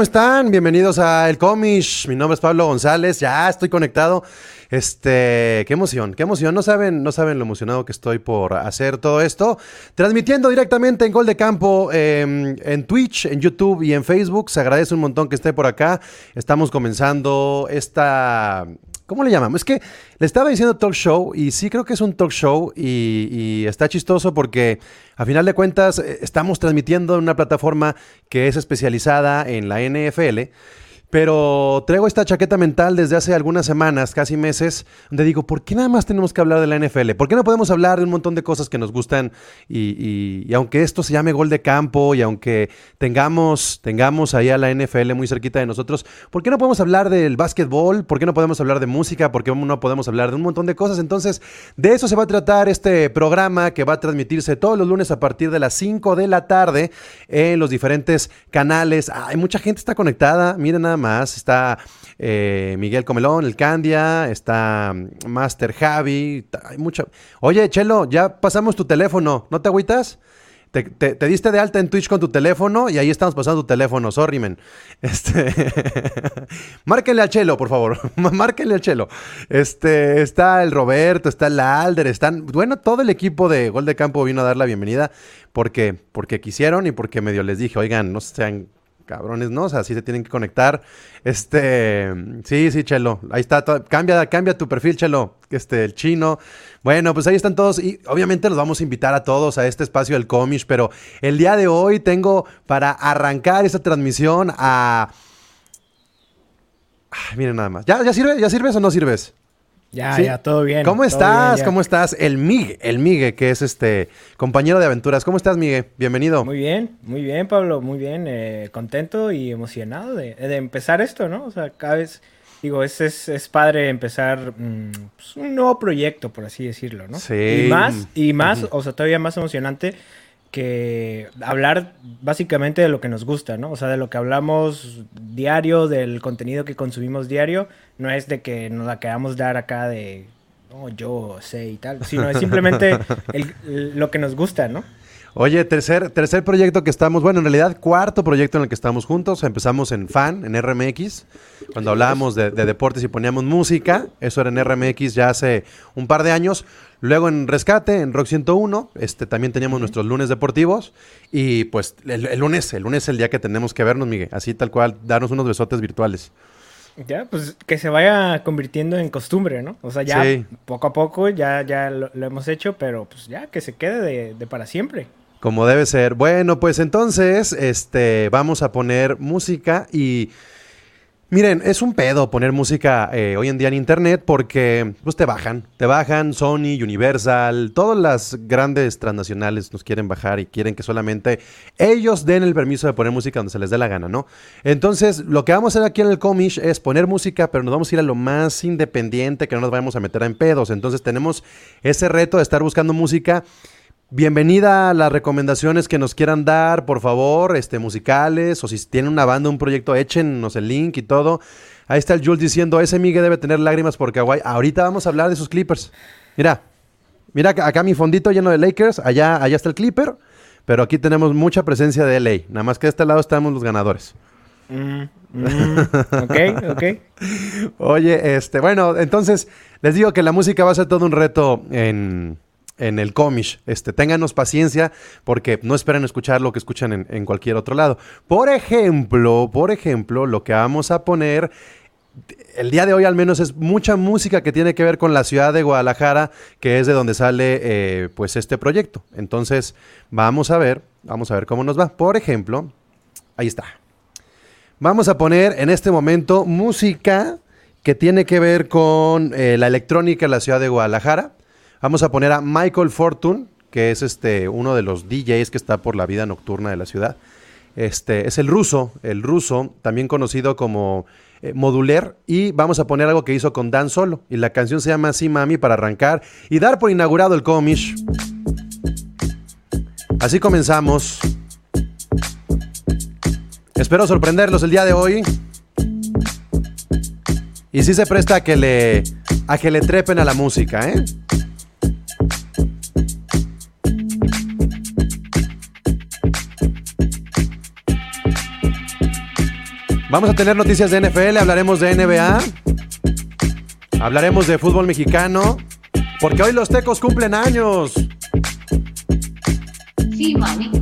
¿cómo están? Bienvenidos a El Comish. Mi nombre es Pablo González. Ya estoy conectado. Este, qué emoción, qué emoción. No saben, no saben lo emocionado que estoy por hacer todo esto. Transmitiendo directamente en Gol de Campo, em, en Twitch, en YouTube y en Facebook. Se agradece un montón que esté por acá. Estamos comenzando esta ¿Cómo le llamamos? Es que le estaba diciendo talk show y sí creo que es un talk show y, está chistoso porque a final de cuentas eh, estamos transmitiendo en una plataforma que es especializada en la NFL pero traigo esta chaqueta mental desde hace algunas semanas, casi meses, donde digo, ¿por qué nada más tenemos que hablar de la NFL? ¿Por qué no podemos hablar de un montón de cosas que nos gustan? Y, aunque esto se llame gol de campo y aunque tengamos, tengamos ahí a la NFL muy cerquita de nosotros, ¿por qué no podemos hablar del básquetbol? ¿Por qué no podemos hablar de música? ¿Por qué no podemos hablar de un montón de cosas? Entonces, de eso se va a tratar este programa que va a transmitirse todos los lunes a partir de las 5 de la tarde en los diferentes canales. Hay mucha gente está conectada, miren nada más. Está eh, Miguel Comelón, el Candia, está mm, Master Javi. Hay mucha. Oye, Chelo, ya pasamos tu teléfono. ¿No te agüitas? Te, diste de alta en Twitch con tu teléfono y ahí estamos pasando tu teléfono, sorry, men. Este, márquenle al Chelo, por favor. márquenle al Chelo. Este, está el Roberto, está el Alder, están, bueno, todo el equipo de Gol de Campo vino a dar la bienvenida porque, porque quisieron y porque medio les dije, oigan, no sean cabrones, ¿no? O sea, sí se tienen que conectar. Este, sí, sí, Chelo. Ahí está. cambia, cambia tu perfil, Chelo. Este, el chino. Bueno, pues ahí están todos. Y obviamente los vamos a invitar a todos a este espacio del Comish. Pero el día de hoy tengo para arrancar esta transmisión a. miren nada más. ¿Ya, ya, sirve, ¿Ya sirves o no sirves? Ya, ya, todo bien. ¿Cómo estás? ¿Cómo estás? El Migue, el Migue, que es este compañero de aventuras. ¿Cómo estás, Migue? Bienvenido. Muy bien, muy bien, Pablo, muy bien. Eh, contento y emocionado de, empezar esto, ¿no? O sea, cada vez, digo, es, es, padre empezar mm, pues, un nuevo proyecto, por así decirlo, ¿no? Sí. Y más, y más, o sea, todavía más emocionante que hablar básicamente de lo que nos gusta, ¿no? O sea, de lo que hablamos diario, del contenido que consumimos diario, no es de que nos la queramos dar acá de, no, yo sé y tal, sino es simplemente lo que nos gusta, ¿no? Oye, tercer, tercer proyecto que estamos, bueno, en realidad cuarto proyecto en el que estamos juntos. Empezamos en FAN, en RMX, cuando hablábamos de, deportes y poníamos música. Eso era en RMX ya hace un par de años. Luego en Rescate, en Rock 101, este, también teníamos nuestros lunes deportivos. Y pues el, lunes, el lunes es el día que tenemos que vernos, Miguel. Así tal cual, darnos unos besotes virtuales. Ya, pues que se vaya convirtiendo en costumbre, ¿no? O sea, ya poco a poco ya, ya lo, hemos hecho, pero pues ya que se quede de para siempre. Como debe ser. Bueno, pues entonces, este, vamos a poner música y miren, es un pedo poner música eh, hoy en día en internet porque pues te bajan, te bajan Sony, Universal, todas las grandes transnacionales nos quieren bajar y quieren que solamente ellos den el permiso de poner música donde se les dé la gana, ¿no? Entonces, lo que vamos a hacer aquí en el Comish es poner música, pero nos vamos a ir a lo más independiente, que no nos vayamos a meter en pedos. Entonces, tenemos ese reto de estar buscando música Bienvenida a las recomendaciones que nos quieran dar, por favor, este, musicales, o si tienen una banda, un proyecto, échenos el link y todo. Ahí está el Jules diciendo, ese Miguel debe tener lágrimas por Kawhi. Ahorita vamos a hablar de sus Clippers. Mira, mira acá mi fondito lleno de Lakers, allá, allá está el Clipper, pero aquí tenemos mucha presencia de LA. Nada más que de este lado estamos los ganadores. Mm, mm, ok, ok. Oye, este, bueno, entonces les digo que la música va a ser todo un reto en en el Comish. Este, ténganos paciencia porque no esperen escuchar lo que escuchan en, cualquier otro lado. Por ejemplo, por ejemplo, lo que vamos a poner el día de hoy al menos es mucha música que tiene que ver con la ciudad de Guadalajara, que es de donde sale eh, pues este proyecto. Entonces, vamos a ver, vamos a ver cómo nos va. Por ejemplo, ahí está. Vamos a poner en este momento música que tiene que ver con eh, la electrónica en la ciudad de Guadalajara. Vamos a poner a Michael Fortune, que es este uno de los DJs que está por la vida nocturna de la ciudad. Este es el ruso, el ruso, también conocido como eh, Moduler, y vamos a poner algo que hizo con Dan Solo. Y la canción se llama Sí Mami para arrancar y dar por inaugurado el Comish. Así comenzamos. Espero sorprenderlos el día de hoy. Y sí se presta a que le a que le trepen a la música, ¿eh? Vamos a tener noticias de NFL, hablaremos de NBA, hablaremos de fútbol mexicano, porque hoy los tecos cumplen años. Sí, mami.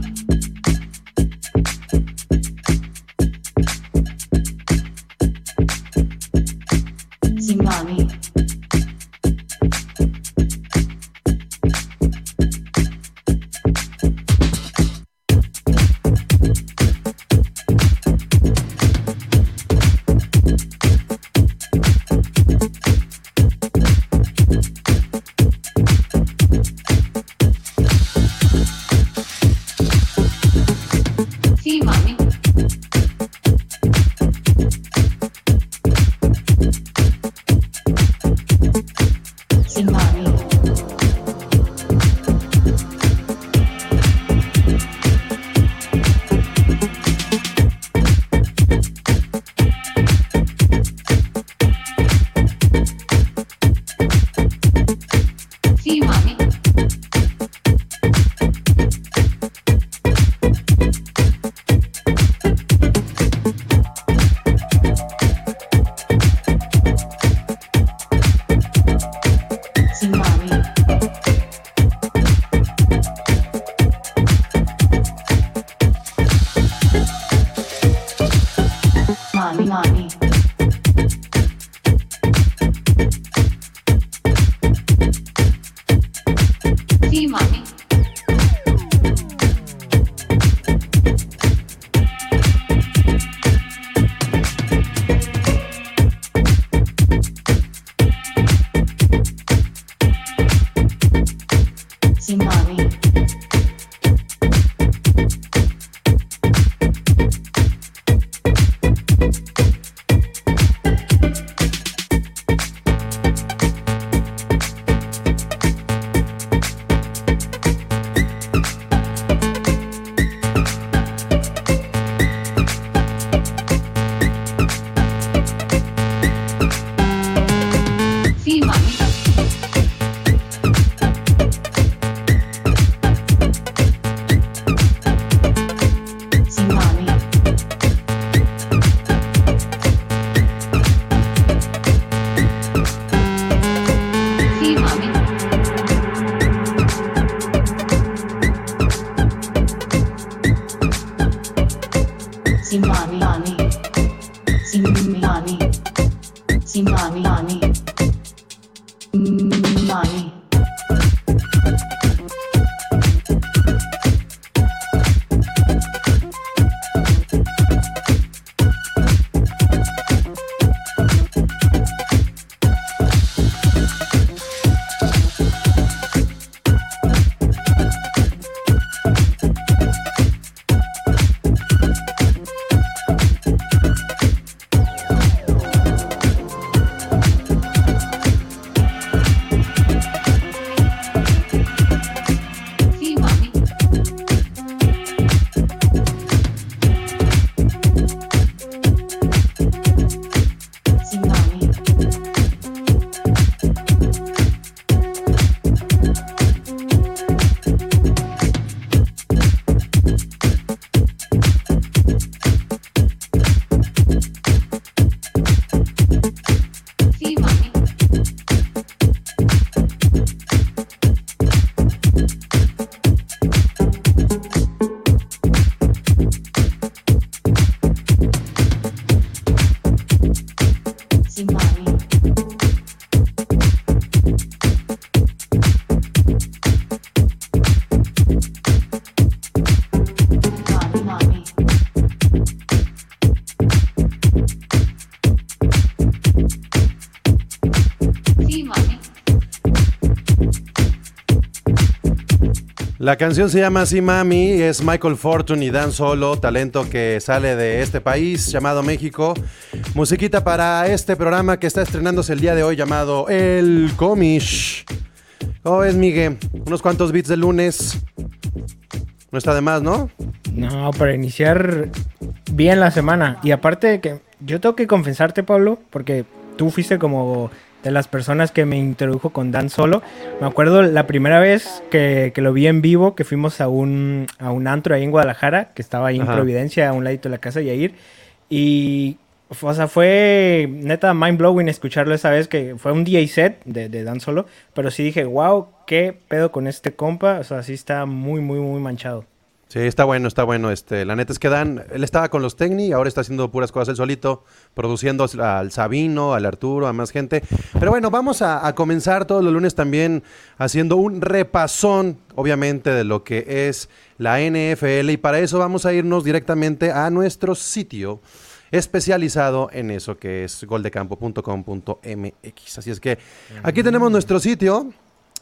La canción se llama Así Mami, es Michael Fortune y Dan Solo, talento que sale de este país llamado México. Musiquita para este programa que está estrenándose el día de hoy llamado El Comish. ¿Cómo es, Miguel? Unos cuantos beats de lunes. No está de más, ¿no? No, para iniciar bien la semana. Y aparte que yo tengo que confesarte, Pablo, porque tú fuiste como de las personas que me introdujo con Dan Solo. Me acuerdo la primera vez que, lo vi en vivo, que fuimos a un, a un antro ahí en Guadalajara, que estaba ahí en Providencia, a un ladito de la casa de Yair. Y, o sea, fue neta mind blowing escucharlo esa vez que fue un DJ set de, de Dan Solo. Pero sí dije, wow, qué pedo con este compa. O sea, sí está muy, muy, muy manchado. Sí, está bueno, está bueno. Este, la neta es que Dan, él estaba con los Tecni, ahora está haciendo puras cosas él solito, produciendo al Sabino, al Arturo, a más gente. Pero bueno, vamos a, comenzar todos los lunes también haciendo un repasón, obviamente, de lo que es la NFL. Y para eso vamos a irnos directamente a nuestro sitio especializado en eso, que es goldecampo.com.mx. Así es que aquí tenemos nuestro sitio.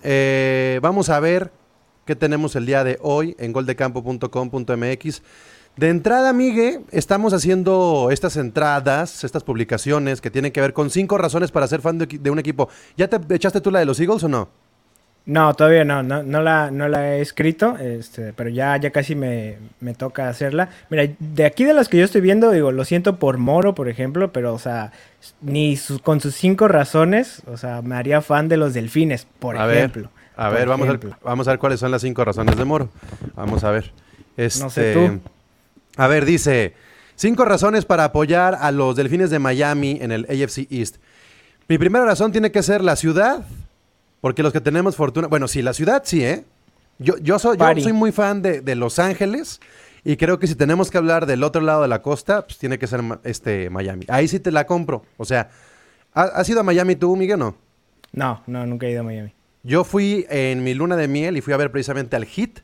Eh, vamos a ver que tenemos el día de hoy en goldecampo.com.mx. De entrada, Migue, estamos haciendo estas entradas, estas publicaciones que tienen que ver con cinco razones para ser fan de, un equipo. ¿Ya te echaste tú la de los Eagles o no? No, todavía no, no, no, la, no la he escrito, este, pero ya, ya casi me, me, toca hacerla. Mira, de aquí de las que yo estoy viendo, digo, lo siento por Moro, por ejemplo, pero, o sea, ni con sus cinco razones, o sea, me haría fan de los delfines, por ejemplo. A ver, vamos a ver, vamos a ver cuáles son las cinco razones de Moro. Vamos a ver. Este, no sé tú. A ver, dice, cinco razones para apoyar a los Delfines de Miami en el AFC East. Mi primera razón tiene que ser la ciudad, porque los que tenemos fortuna, bueno, sí, la ciudad sí, ¿eh? Yo, yo, soy, yo soy muy fan de, Los Ángeles y creo que si tenemos que hablar del otro lado de la costa, pues tiene que ser este, Miami. Ahí sí te la compro. O sea, ¿has ido a Miami tú, Miguel, no? No, no, nunca he ido a Miami. Yo fui en mi luna de miel y fui a ver precisamente al Hit.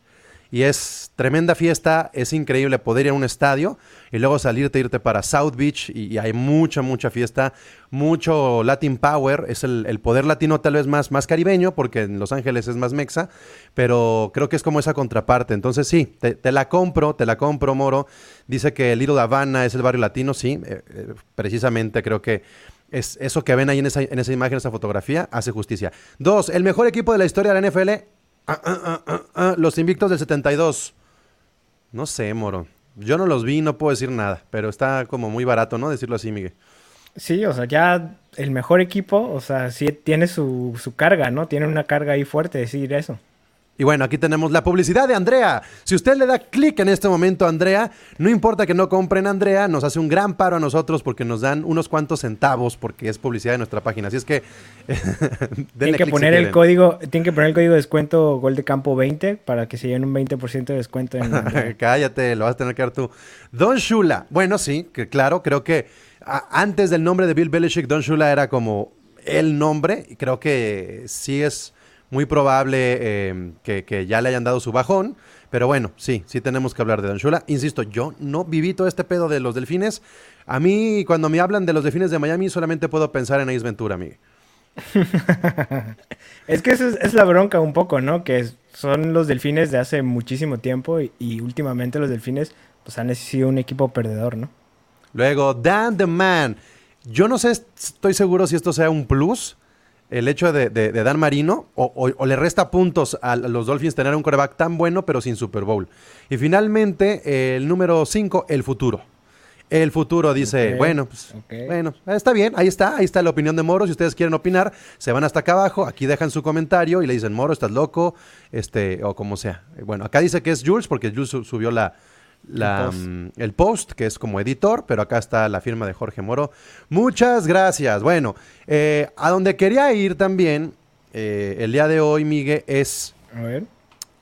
Y es tremenda fiesta, es increíble poder ir a un estadio y luego salirte, irte para South Beach y, hay mucha, mucha fiesta, mucho Latin Power, es el, poder latino tal vez más, más caribeño porque en Los Ángeles es más mexa, pero creo que es como esa contraparte. Entonces sí, te, la compro, te la compro, Moro. Dice que Little Havana es el barrio latino, sí, eh, eh, precisamente creo que es eso que ven ahí en esa, en esa imagen, esa fotografía, hace justicia. Dos, el mejor equipo de la historia de la NFL, ah, ah, ah, los invictos del 72. No sé, moro. Yo no los vi, no puedo decir nada, pero está como muy barato, ¿no? Decirlo así, Miguel. Sí, o sea, ya el mejor equipo, o sea, sí tiene su, su carga, ¿no? Tiene una carga ahí fuerte decir eso. Y bueno, aquí tenemos la publicidad de Andrea. Si usted le da clic en este momento a Andrea, no importa que no compren Andrea, nos hace un gran paro a nosotros porque nos dan unos cuantos centavos porque es publicidad de nuestra página. Así es que tienen que poner el código, tienen que poner el código de descuento Gol de Campo 20 para que se lleven un 20% de descuento en Cállate, lo vas a tener que dar tú. Don Shula. Bueno, sí, que claro, creo que antes del nombre de Bill Belichick, Don Shula era como el nombre y creo que sí es muy probable em, que, ya le hayan dado su bajón. Pero bueno, sí, sí tenemos que hablar de Don Shula. Insisto, yo no viví todo este pedo de los delfines. A mí, cuando me hablan de los delfines de Miami, solamente puedo pensar en Ace Ventura, amigo. es que esa es, la bronca un poco, ¿no? Que son los delfines de hace muchísimo tiempo y, últimamente los delfines pues han sido un equipo perdedor, ¿no? Luego, Dan the Man. Yo no sé, estoy seguro si esto sea un plus, el hecho de, Dan Marino o, le resta puntos a los Dolphins tener un coreback tan bueno pero sin Super Bowl. Y finalmente el número 5, el futuro. El futuro dice, bueno, pues, bueno, está bien, ahí está, ahí está la opinión de Moro. Si ustedes quieren opinar, se van hasta acá abajo, aquí dejan su comentario y le dicen, Moro, estás loco, este, o como sea. Bueno, acá dice que es Jules, porque Jules subió la, Mm, el post. que es como editor, pero acá está la firma de Jorge Moro. Muchas gracias. Bueno, eh, a donde quería ir también eh, el día de hoy, Miguel, es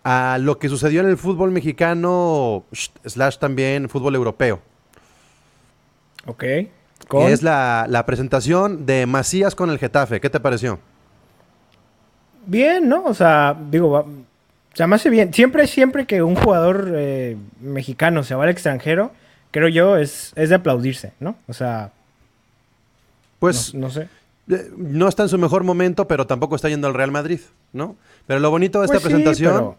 a, lo que sucedió en el fútbol mexicano, slash también fútbol europeo. Ok. es la, la presentación de Macías con el Getafe. ¿Qué te pareció? Bien, ¿no? O sea, digo, o sea, más bien, siempre, siempre que un jugador eh, mexicano se va al extranjero, creo yo, es, es de aplaudirse, ¿no? O sea. Pues. No, sé. Eh, no está en su mejor momento, pero tampoco está yendo al Real Madrid, ¿no? Pero lo bonito de esta pues presentación.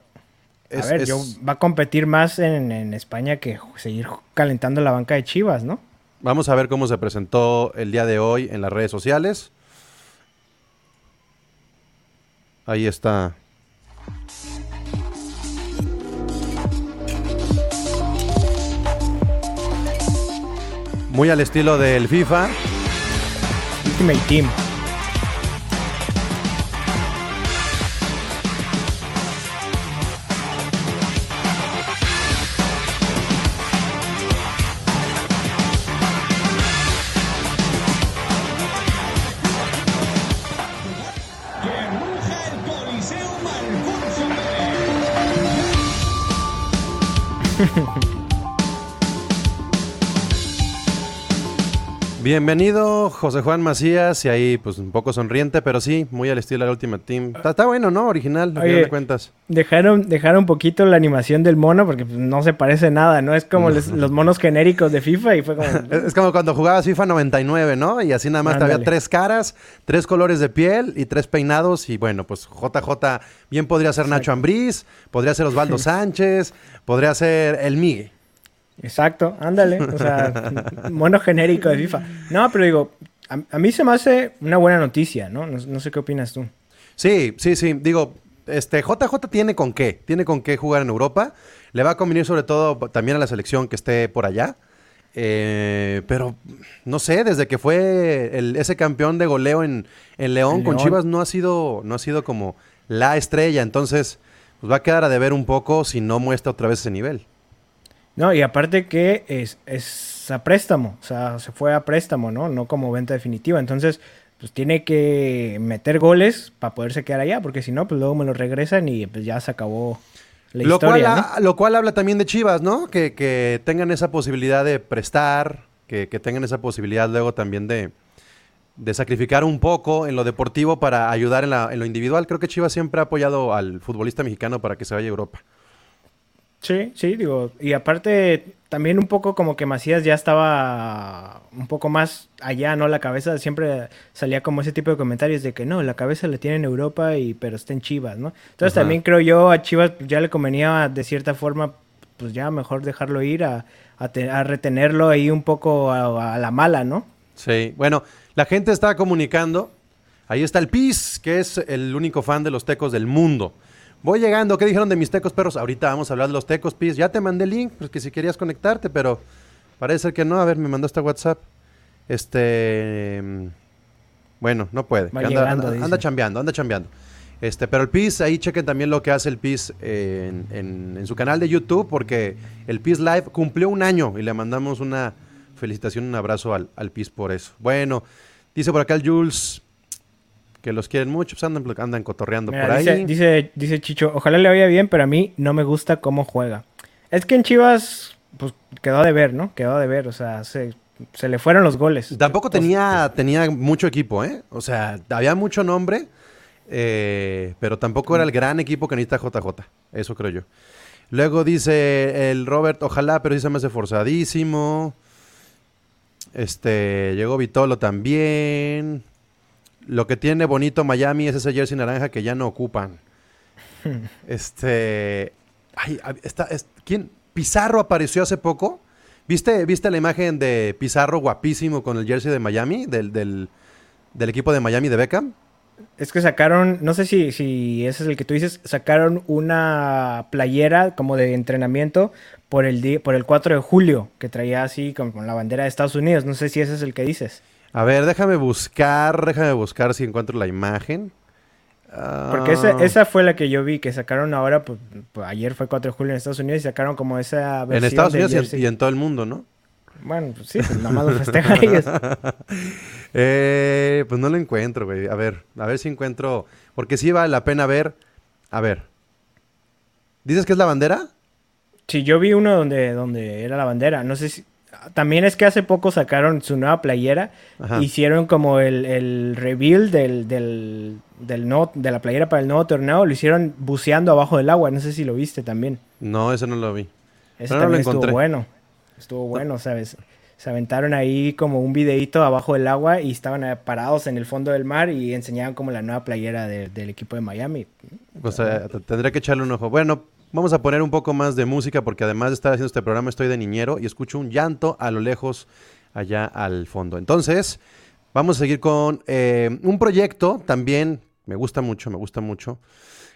a ver, yo va a competir más en, en España que seguir calentando la banca de Chivas, ¿no? Vamos a ver cómo se presentó el día de hoy en las redes sociales. Ahí está muy al estilo del FIFA. Ultimate Team. Bienvenido, José Juan Macías, y ahí pues un poco sonriente, pero sí, muy al estilo de la última team. Está, bueno, ¿no? Original, a de cuentas. Dejaron, dejaron un poquito la animación del mono porque pues, no se parece nada, ¿no? Es como los monos genéricos de FIFA y fue como... Es, como cuando jugabas FIFA 99, ¿no? Y así nada más había tres caras, tres colores de piel y tres peinados y bueno, pues JJ bien podría ser Nacho Ambriz, podría ser Osvaldo Sánchez, podría ser El Migue. Exacto, ándale. O sea, mono genérico de FIFA. No, pero digo, a, mí se me hace una buena noticia, ¿no? ¿no? sé qué opinas tú. Sí, sí, sí. Digo, este JJ tiene con qué. Tiene con qué jugar en Europa. Le va a convenir sobre todo también a la selección que esté por allá. Eh, pero no sé, desde que fue ese campeón de goleo en, León, con Chivas no ha sido, no ha sido como la estrella. Entonces, pues va a quedar a deber un poco si no muestra otra vez ese nivel. No, y aparte que es, es a préstamo, o sea, se fue a préstamo, ¿no? No como venta definitiva. Entonces, pues tiene que meter goles para poderse quedar allá, porque si no, pues luego me lo regresan y pues ya se acabó la lo historia. Cual, Lo cual habla también de Chivas, ¿no? Que, tengan esa posibilidad de prestar, que, tengan esa posibilidad luego también de, de, sacrificar un poco en lo deportivo para ayudar en, la, en lo individual. Creo que Chivas siempre ha apoyado al futbolista mexicano para que se vaya a Europa. Sí, sí, digo, y aparte también un poco como que Macías ya estaba un poco más allá, ¿no? La cabeza siempre salía como ese tipo de comentarios de que no, la cabeza la tiene en Europa y pero está en Chivas, ¿no? Entonces también creo yo a Chivas ya le convenía de cierta forma, pues ya mejor dejarlo ir a, a, retenerlo ahí un poco a, a, la mala, ¿no? Sí, bueno, la gente está comunicando, ahí está el PIS, que es el único fan de los tecos del mundo. Voy llegando, ¿qué dijeron de mis tecos perros? Ahorita vamos a hablar de los tecos, Pis. Ya te mandé el link, pues que si querías conectarte, pero parece que no. A ver, me mandó este WhatsApp. Este. Bueno, no puede. Anda, anda, chambeando, anda chambeando. Este, pero el PIS, ahí chequen también lo que hace el PIS en, su canal de YouTube, porque el PIS Live cumplió un año y le mandamos una felicitación, un abrazo al, al PIS por eso. Bueno, dice por acá el Jules, que los quieren mucho, pues andan, andan cotorreando por ahí. Dice, dice Chicho, ojalá le vaya bien, pero a mí no me gusta cómo juega. Es que en Chivas, pues quedó de ver, ¿no? Quedó de ver, o sea, se, le fueron los goles. Tampoco tenía, tenía mucho equipo, ¿eh? O sea, había mucho nombre, eh, pero tampoco era el gran equipo que necesita JJ, eso creo yo. Luego dice el Robert, ojalá, pero sí se me hace forzadísimo. Este, llegó Vitolo también. Lo que tiene bonito Miami es ese jersey naranja que ya no ocupan. este. Ay, está, ¿Quién? Pizarro apareció hace poco. ¿Viste, ¿Viste la imagen de Pizarro guapísimo con el jersey de Miami? Del, del, equipo de Miami de Beckham. Es que sacaron, no sé si, si ese es el que tú dices, sacaron una playera como de entrenamiento por el, por el 4 de julio, que traía así con la bandera de Estados Unidos. No sé si ese es el que dices. A ver, déjame buscar, déjame buscar si encuentro la imagen. Porque esa, ah. esa, fue la que yo vi, que sacaron ahora, pues, pues, ayer fue 4 de julio en Estados Unidos y sacaron como esa versión. En Estados Unidos y en, todo el mundo, ¿no? Bueno, pues sí, pues nada más lo festejan ellos. eh, pues no lo encuentro, güey. A ver, a ver si encuentro. Porque sí vale la pena ver. A ver. ¿Dices que es la bandera? Sí, yo vi uno donde, donde era la bandera. No sé si también es que hace poco sacaron su nueva playera. Hicieron como el, el reveal del, del, de la playera para el nuevo torneo. Lo hicieron buceando abajo del agua. No sé si lo viste también. No, eso no lo vi. Ese también estuvo bueno. Estuvo bueno, ¿sabes? Se aventaron ahí como un videito abajo del agua y estaban parados en el fondo del mar y enseñaban como la nueva playera del equipo de Miami. O sea, tendré que echarle un ojo. Bueno, Vamos a poner un poco más de música porque además de estar haciendo este programa estoy de niñero y escucho un llanto a lo lejos allá al fondo. Entonces, vamos a seguir con eh, un proyecto también, me gusta mucho, me gusta mucho.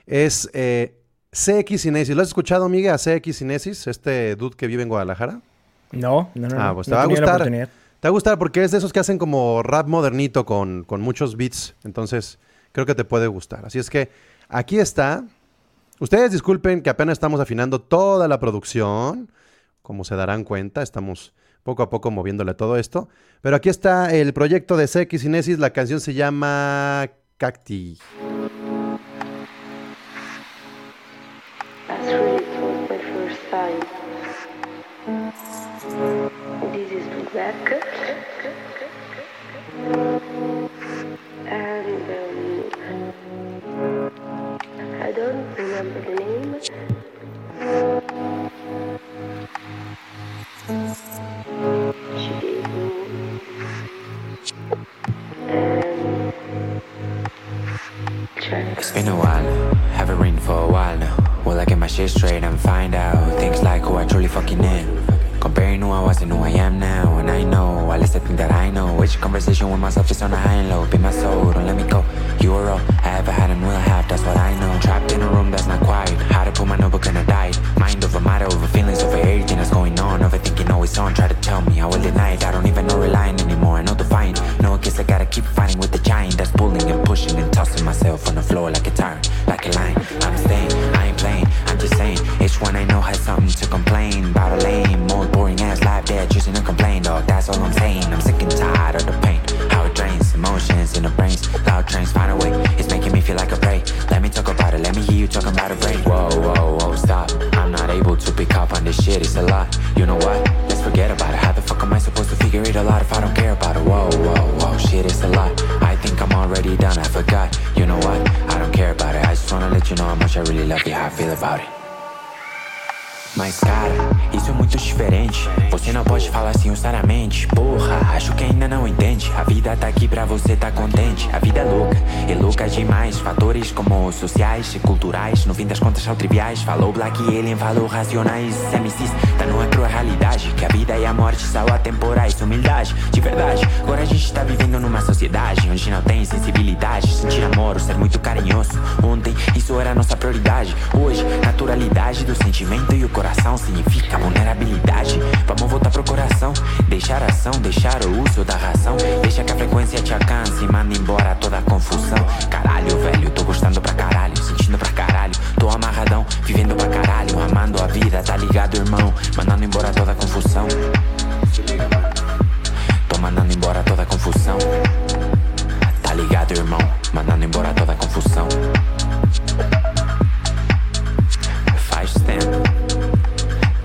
Es eh, CX Cinesis. ¿Lo has escuchado, Miguel, a CX Cinesis, este dude que vive en Guadalajara? No, no, no. Ah, pues te va a gustar. Te va a gustar porque es de esos que hacen como rap modernito con, con muchos beats. Entonces, creo que te puede gustar. Así es que aquí está Ustedes disculpen que apenas estamos afinando toda la producción. Como se darán cuenta, estamos poco a poco moviéndole todo esto. Pero aquí está el proyecto de CX La canción se llama Cacti. Falou black alien, falou racionais. MCs, tá numa crua realidade Que a vida e a morte são atemporais. Humildade, de verdade. Agora a gente tá vivendo numa sociedade Onde não tem sensibilidade. Sentir amor, ser muito carinhoso. Ontem isso era nossa prioridade. Hoje, naturalidade do sentimento e o coração Significa vulnerabilidade. Vamos voltar pro coração Deixar a ação, deixar o uso da razão. Deixa que a frequência te alcance e manda embora toda a confusão Caralho, velho, tô gostando pra caralho Sentindo pra caralho, tô amarradão Vivendo pra caralho, amando a vida, tá ligado, irmão? Mandando embora toda a confusão. Tô mandando embora toda a confusão. Tá ligado, irmão? Mandando embora toda a confusão. Faz tempo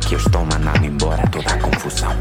que eu estou mandando embora toda a confusão.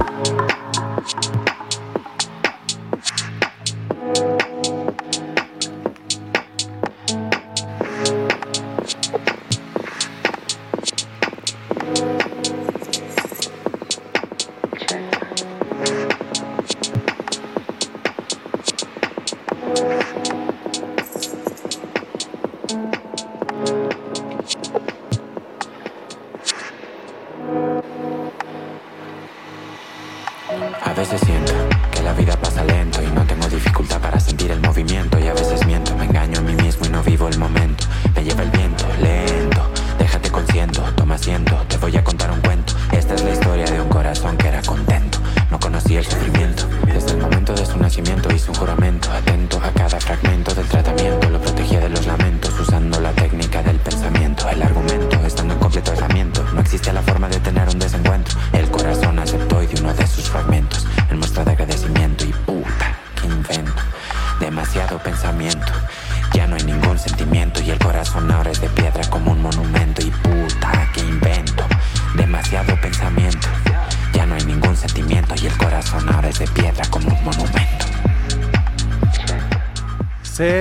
desde el momento de su nacimiento hizo un juramento, atento a cada fragmento del tratamiento, lo protegía de los lamentos, usando la técnica del pensamiento, el argumento, estando en completo aislamiento, no existía la forma de tener un desencuentro,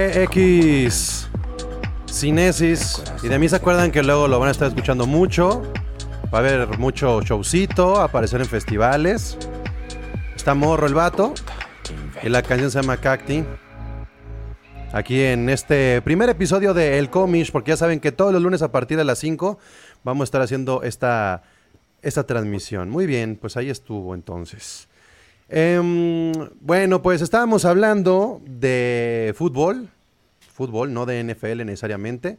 CX Cinesis. Y de mí se acuerdan que luego lo van a estar escuchando mucho. Va a haber mucho showcito, aparecer en festivales. Está morro el vato. Y la canción se llama Cacti. Aquí en este primer episodio de El Comish, porque ya saben que todos los lunes a partir de las 5 vamos a estar haciendo esta, esta transmisión. Muy bien, pues ahí estuvo entonces. Em, bueno, pues estábamos hablando de fútbol, fútbol, no de NFL necesariamente,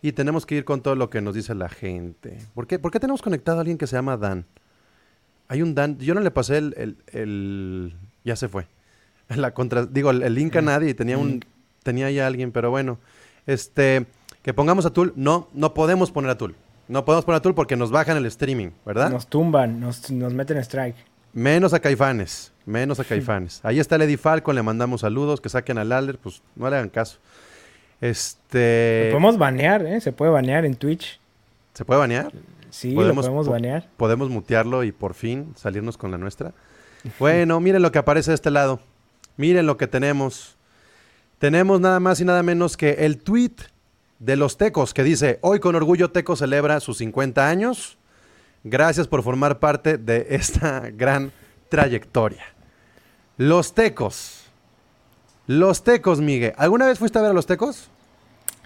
y tenemos que ir con todo lo que nos dice la gente. ¿Por qué, ¿Por qué tenemos conectado a alguien que se llama Dan? Hay un Dan, yo no le pasé el, el, ya se fue. La contra, digo, el, link a nadie, tenía un, tenía ya alguien, pero bueno, este, que pongamos a Tool, no, no podemos poner a Tool. No podemos poner a Tool porque nos bajan el streaming, ¿verdad? Nos tumban, nos, nos meten strike. Menos a Caifanes, menos a Caifanes. Ahí está Lady Falcon, le mandamos saludos, que saquen al Alder, pues no le hagan caso. Este. Lo podemos banear, ¿eh? Se puede banear en Twitch. ¿Se puede banear? Sí, podemos, lo podemos banear. Podemos mutearlo y por fin salirnos con la nuestra. Bueno, miren lo que aparece de este lado. Miren lo que tenemos. Tenemos nada más y nada menos que el tweet de los Tecos que dice, hoy con orgullo Teco celebra sus 50 años. Gracias por formar parte de esta gran trayectoria. Los Tecos. Los Tecos, Miguel. ¿Alguna vez fuiste a ver a los Tecos?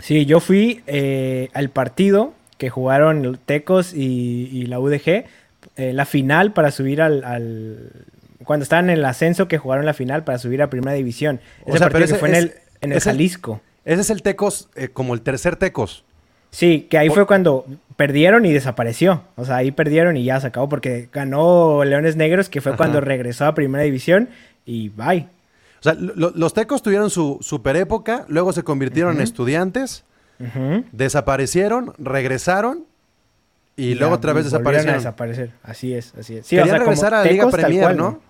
Sí, yo fui eh, al partido que jugaron Tecos y, la UDG, eh, la final para subir al, Cuando estaban en el ascenso que jugaron la final para subir a Primera División. Ese partido que fue en el, en el Jalisco. ese es el Tecos, eh, como el tercer Tecos. Sí, que ahí fue cuando perdieron y desapareció. O sea, ahí perdieron y ya se acabó porque ganó Leones Negros, que fue cuando regresó a Primera División y bye. O sea, los tecos tuvieron su super época, luego se convirtieron en estudiantes, desaparecieron, regresaron y, luego otra vez desaparecieron. A desaparecer, así es, así es. Sí, Querían regresar a la Liga Premier, ¿no?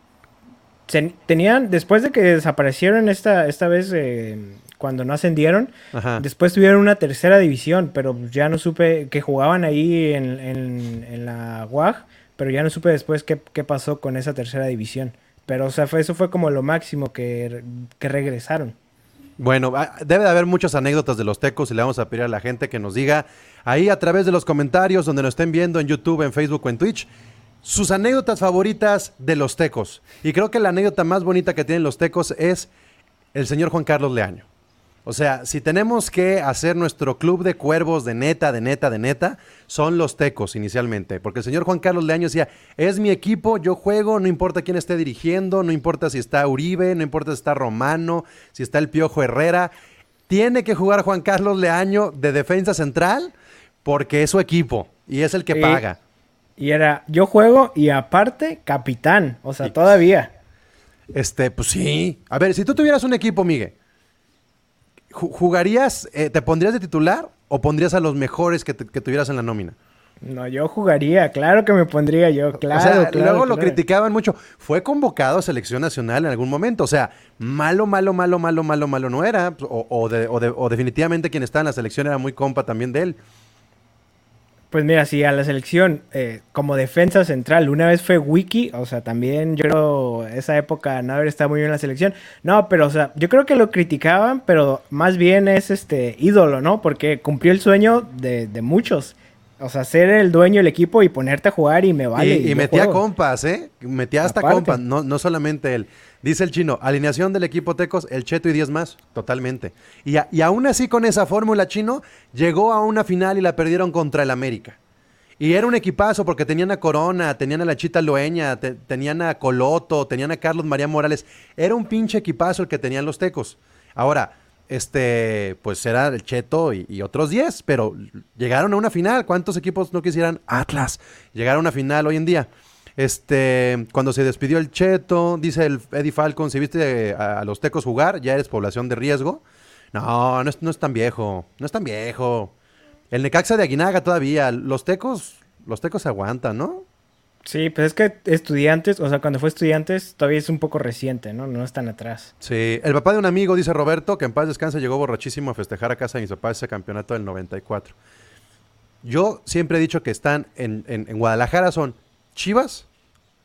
tenían, después de que desaparecieron esta, esta vez eh, cuando no ascendieron, después tuvieron una tercera división, pero ya no supe que jugaban ahí en, en, la UAG, pero ya no supe después qué, qué pasó con esa tercera división. Pero, o sea, eso fue como lo máximo que, regresaron. Bueno, ah, debe de haber muchas anécdotas de los tecos y le vamos a pedir a la gente que nos diga ahí a través de los comentarios donde nos estén viendo en YouTube, en Facebook o en Twitch sus anécdotas favoritas de los tecos. Y creo que la anécdota más bonita que tienen los tecos es el señor Juan Carlos Leaño. O sea, si tenemos que hacer nuestro club de cuervos de neta, de neta, de neta, son los tecos inicialmente. Porque el señor Juan Carlos Leaño decía, es mi equipo, yo juego, no importa quién esté dirigiendo, no importa si está Uribe, no importa si está Romano, si está el Piojo Herrera. Tiene que jugar Juan Carlos Leaño de defensa central porque es su equipo y es el que paga. Y era, yo juego y aparte capitán, o sea, todavía. Este, pues sí. A ver, si tú tuvieras un equipo, Miguel ¿Jugarías, eh, te pondrías de titular o pondrías a los mejores que, tuvieras en la nómina? No, yo jugaría, claro que me pondría yo, claro. O luego lo criticaban mucho. Fue convocado a selección nacional en algún momento. O sea, malo, malo, malo, malo, malo, malo no era. O, o definitivamente quien estaba en la selección era muy compa también de él. Pues mira, sí, a la selección eh, como defensa central, una vez fue Wiki, o sea, también yo creo esa época no haber estado muy bien en la selección. No, pero o sea, yo creo que lo criticaban, pero más bien es este ídolo, ¿no? Porque cumplió el sueño de, muchos. O sea, ser el dueño del equipo y ponerte a jugar y me vale. Y, metía compas, ¿eh? Metía hasta compas, no, no solamente él. Dice el chino, alineación del equipo Tecos, el Cheto y 10 más, totalmente. Y, y aún así con esa fórmula chino, llegó a una final y la perdieron contra el América. Y era un equipazo porque tenían a Corona, tenían a la Chita Loeña, tenían a Coloto, tenían a Carlos María Morales. Era un pinche equipazo el que tenían los Tecos. Ahora, este, pues era el Cheto y, y otros 10, pero llegaron a una final. ¿Cuántos equipos no quisieran? Atlas. Llegaron a una final hoy en día. Este, cuando se despidió el Cheto, dice el Eddie Falcon, si viste a, los tecos jugar, ya eres población de riesgo. No, no es, no es tan viejo, no es tan viejo. El Necaxa de Aguinaga todavía, los tecos, los tecos se aguantan, ¿no? Sí, pues es que estudiantes, o sea, cuando fue estudiantes todavía es un poco reciente, ¿no? No están atrás. Sí, el papá de un amigo, dice Roberto, que en paz descanse, llegó borrachísimo a festejar a casa de mis papás ese campeonato del 94. Yo siempre he dicho que están en, en Guadalajara, son Chivas,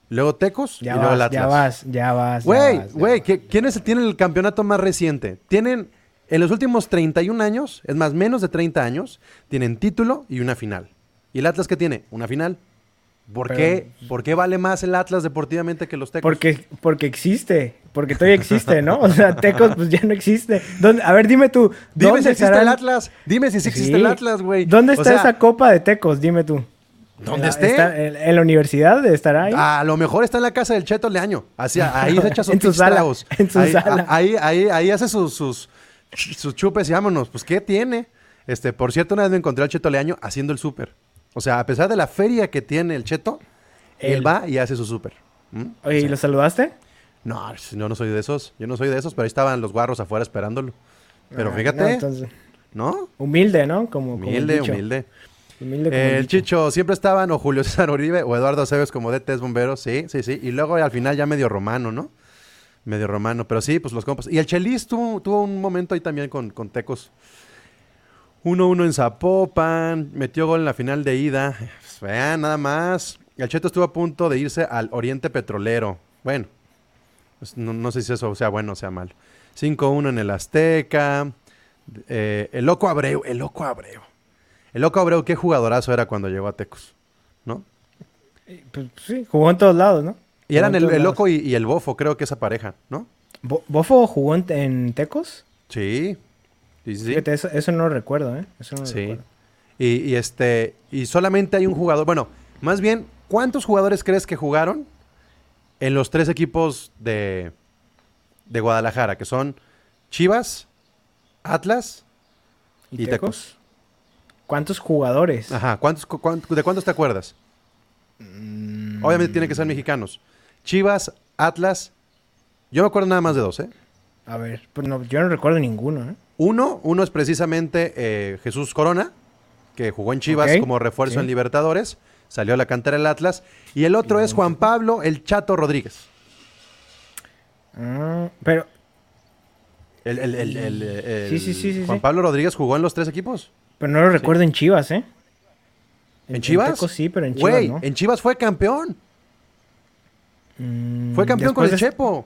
luego Tecos y luego el Atlas. Ya vas, ya vas. Güey, güey, ¿quiénes tienen el campeonato más reciente? Tienen, en los últimos 31 años, es más, menos de 30 años, tienen título y una final. ¿Y el Atlas qué tiene? Una final. ¿Por, qué, ¿Por qué vale más el Atlas deportivamente que los Tecos? Porque, porque existe, porque todavía existe, ¿no? O sea, Tecos pues ya no existe. A ver, dime tú. Dime si existe el Atlas. Dime si existe el Atlas, güey. ¿Dónde está esa copa de Tecos? Dime tú. ¿Dónde esté? en, la universidad estará ahí. A lo mejor está en la casa del Cheto Leaño. Así, ahí se echa sus en su sala, En su ahí, sala. Ahí, ahí, ahí, hace sus, sus, sus, chupes y vámonos. Pues, ¿qué tiene? Este, por cierto, una vez me encontré al Cheto Leaño haciendo el súper. O sea, a pesar de la feria que tiene el Cheto, él, va y hace su súper. ¿Mm? Oye, ¿y lo saludaste? No, yo no soy de esos. Yo no soy de esos, pero ahí estaban los guarros afuera esperándolo. Pero ah, fíjate. No, Humilde, ¿no? Como, humilde, humilde el Chicho, siempre estaban o Julio César Uribe o Eduardo Aceves como DTs bomberos, sí, sí, sí. Y luego al final ya medio romano, ¿no? Medio romano, pero sí, pues los compas. Y el Chelis tuvo, tuvo un momento ahí también con, con Tecos. 1-1 en Zapopan, metió gol en la final de ida. Pues, vean, nada más. El Cheto estuvo a punto de irse al Oriente Petrolero. Bueno, pues, no, sé si eso sea bueno o sea malo. 5-1 en el Azteca. Eh, el Loco Abreu, el Loco Abreu. El Loco Abreu, qué jugadorazo era cuando llegó a Tecos, ¿no? Pues, sí, jugó en todos lados, ¿no? Y eran el, Loco y, el Bofo, creo que esa pareja, ¿no? ¿Bofo jugó en, Tecos? Sí. eso, no lo recuerdo, ¿eh? Eso no sí. Recuerdo. Y, este, y solamente hay un jugador, bueno, más bien, ¿cuántos jugadores crees que jugaron en los tres equipos de, de Guadalajara? Que son Chivas, Atlas y, Tecos? ¿Cuántos jugadores? Ajá, ¿cuántos, ¿de cuántos te acuerdas? Mm. Obviamente tienen que ser mexicanos. Chivas, Atlas. Yo me acuerdo nada más de dos, ¿eh? A ver, pues no, yo no recuerdo ninguno, ¿eh? Uno, uno es precisamente eh, Jesús Corona que jugó en Chivas como refuerzo en Libertadores, salió a la cantera del Atlas, y el otro es Juan Pablo el Chato Rodríguez. Ah, pero... El, el, sí, sí, Juan Pablo Rodríguez jugó en los tres equipos. Pero no lo recuerdo en Chivas, ¿eh? ¿En, Chivas? sí, pero en Chivas en Chivas fue campeón. Mm, fue campeón con el Chepo.